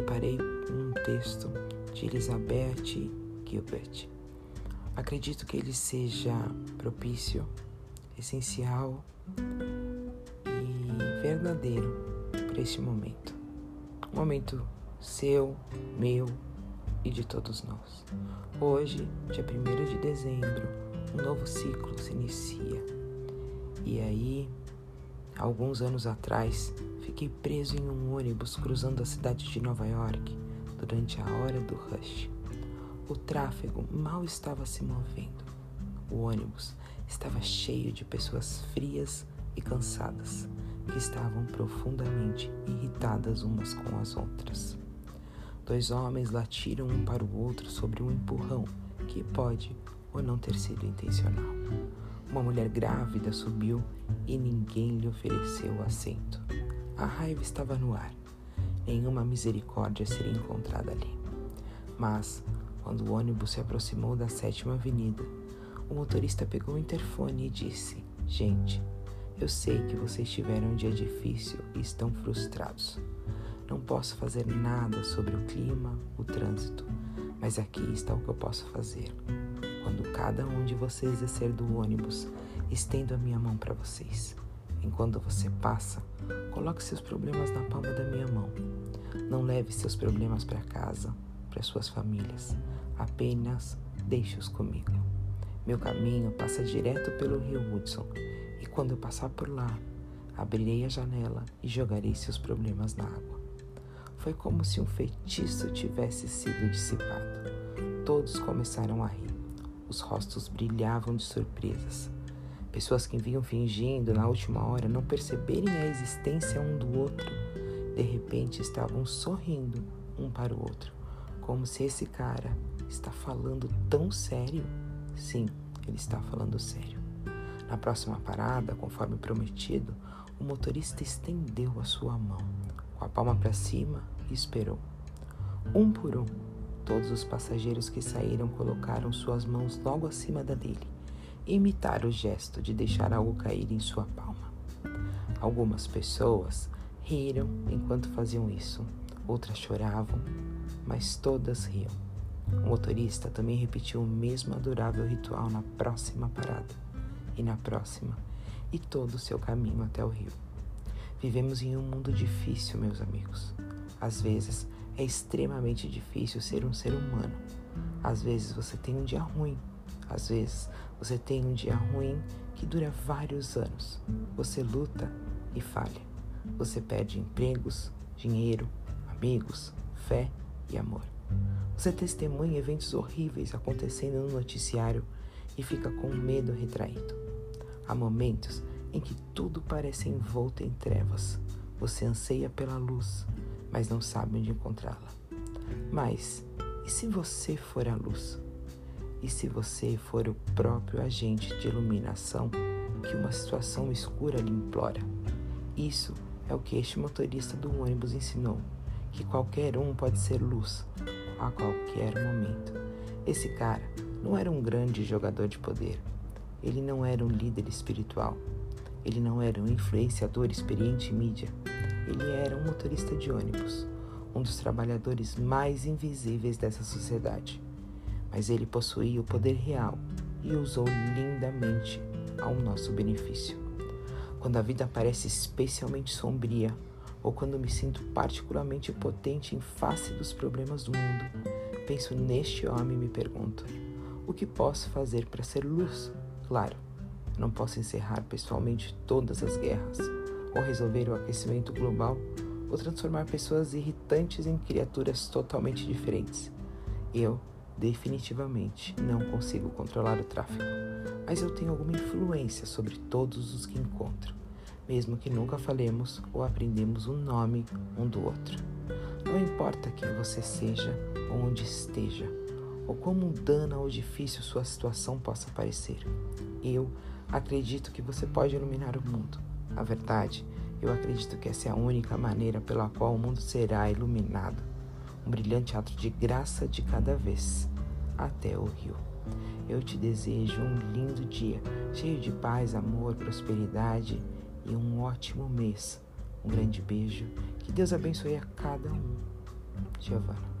Deparei um texto de Elizabeth Gilbert. Acredito que ele seja propício, essencial e verdadeiro para este momento. Um momento seu, meu e de todos nós. Hoje, dia 1 de dezembro, um novo ciclo se inicia. E aí, alguns anos atrás, fiquei preso em um ônibus cruzando a cidade de Nova York durante a hora do rush. O tráfego mal estava se movendo. O ônibus estava cheio de pessoas frias e cansadas que estavam profundamente irritadas umas com as outras. Dois homens latiram um para o outro sobre um empurrão que pode ou não ter sido intencional. Uma mulher grávida subiu e ninguém lhe ofereceu assento. A raiva estava no ar. Nenhuma misericórdia seria encontrada ali. Mas, quando o ônibus se aproximou da sétima avenida, o motorista pegou o interfone e disse: Gente, eu sei que vocês tiveram um dia difícil e estão frustrados. Não posso fazer nada sobre o clima, o trânsito, mas aqui está o que eu posso fazer. Cada um de vocês descer do ônibus, estendo a minha mão para vocês. Enquanto você passa, coloque seus problemas na palma da minha mão. Não leve seus problemas para casa, para suas famílias. Apenas deixe-os comigo. Meu caminho passa direto pelo rio Hudson e quando eu passar por lá, abrirei a janela e jogarei seus problemas na água. Foi como se um feitiço tivesse sido dissipado. Todos começaram a rir. Os rostos brilhavam de surpresas. Pessoas que vinham fingindo na última hora não perceberem a existência um do outro, de repente estavam sorrindo um para o outro, como se esse cara está falando tão sério. Sim, ele está falando sério. Na próxima parada, conforme prometido, o motorista estendeu a sua mão, com a palma para cima, e esperou. Um por um, todos os passageiros que saíram colocaram suas mãos logo acima da dele e imitaram o gesto de deixar algo cair em sua palma. Algumas pessoas riram enquanto faziam isso, outras choravam, mas todas riam. O motorista também repetiu o mesmo adorável ritual na próxima parada e na próxima, e todo o seu caminho até o rio. Vivemos em um mundo difícil, meus amigos. Às vezes é extremamente difícil ser um ser humano. Às vezes você tem um dia ruim. Às vezes você tem um dia ruim que dura vários anos. Você luta e falha. Você perde empregos, dinheiro, amigos, fé e amor. Você testemunha eventos horríveis acontecendo no noticiário e fica com medo retraído. Há momentos em que tudo parece envolto em trevas. Você anseia pela luz, mas não sabe onde encontrá-la. Mas e se você for a luz? E se você for o próprio agente de iluminação que uma situação escura lhe implora? Isso é o que este motorista do ônibus ensinou, que qualquer um pode ser luz a qualquer momento. Esse cara não era um grande jogador de poder. Ele não era um líder espiritual. Ele não era um influenciador experiente em mídia. Ele era um motorista de ônibus, um dos trabalhadores mais invisíveis dessa sociedade. Mas ele possuía o poder real e usou lindamente ao nosso benefício. Quando a vida parece especialmente sombria, ou quando me sinto particularmente potente em face dos problemas do mundo, penso neste homem e me pergunto: o que posso fazer para ser luz? Claro, não posso encerrar pessoalmente todas as guerras, ou resolver o aquecimento global, ou transformar pessoas irritantes em criaturas totalmente diferentes. Eu, definitivamente, não consigo controlar o tráfego, mas eu tenho alguma influência sobre todos os que encontro, mesmo que nunca falemos ou aprendemos o nome um do outro. Não importa quem você seja ou onde esteja, ou quão mundana ou difícil sua situação possa parecer. Eu acredito que você pode iluminar o mundo. Na verdade, eu acredito que essa é a única maneira pela qual o mundo será iluminado. Um brilhante ato de graça de cada vez, até o rio. Eu te desejo um lindo dia, cheio de paz, amor, prosperidade e um ótimo mês Um grande beijo. Que Deus abençoe a cada um. Giovana.